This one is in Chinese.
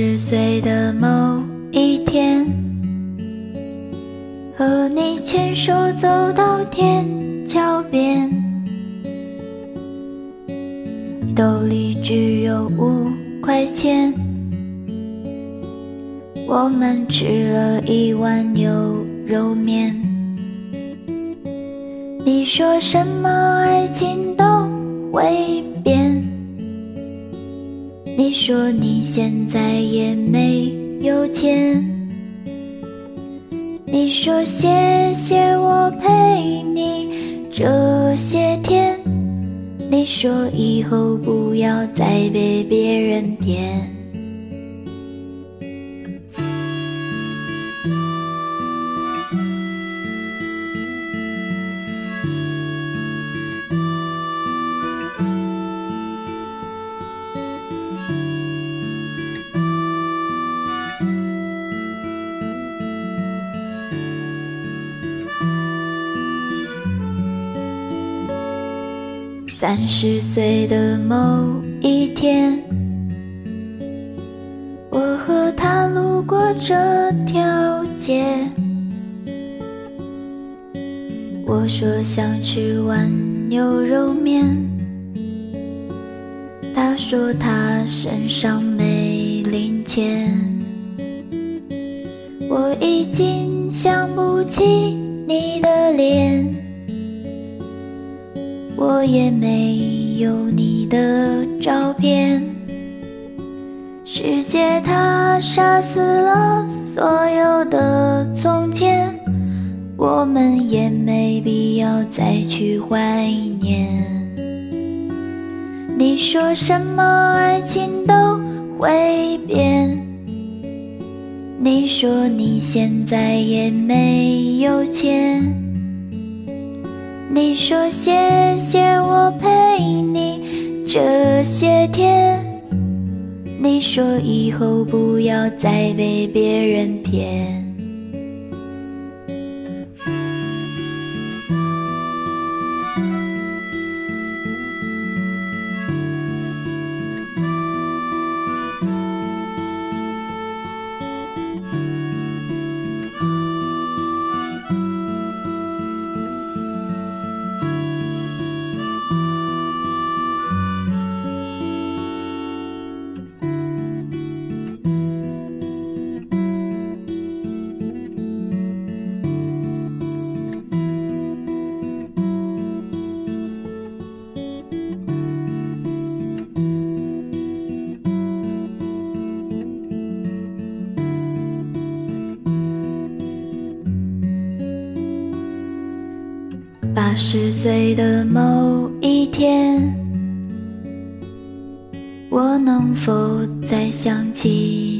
十岁的某一天，和你牵手走到天桥边，兜里只有五块钱，我们吃了一碗牛肉面。你说什么爱情都会。说你现在也没有钱，你说谢谢我陪你这些天，你说以后不要再被别人骗。三十岁的某一天，我和他路过这条街。我说想吃碗牛肉面，他说他身上没零钱。我已经想不起你的脸。我也没有你的照片，世界它杀死了所有的从前，我们也没必要再去怀念。你说什么爱情都会变，你说你现在也没有钱。你说谢谢我陪你这些天，你说以后不要再被别人骗。八十岁的某一天，我能否再想起？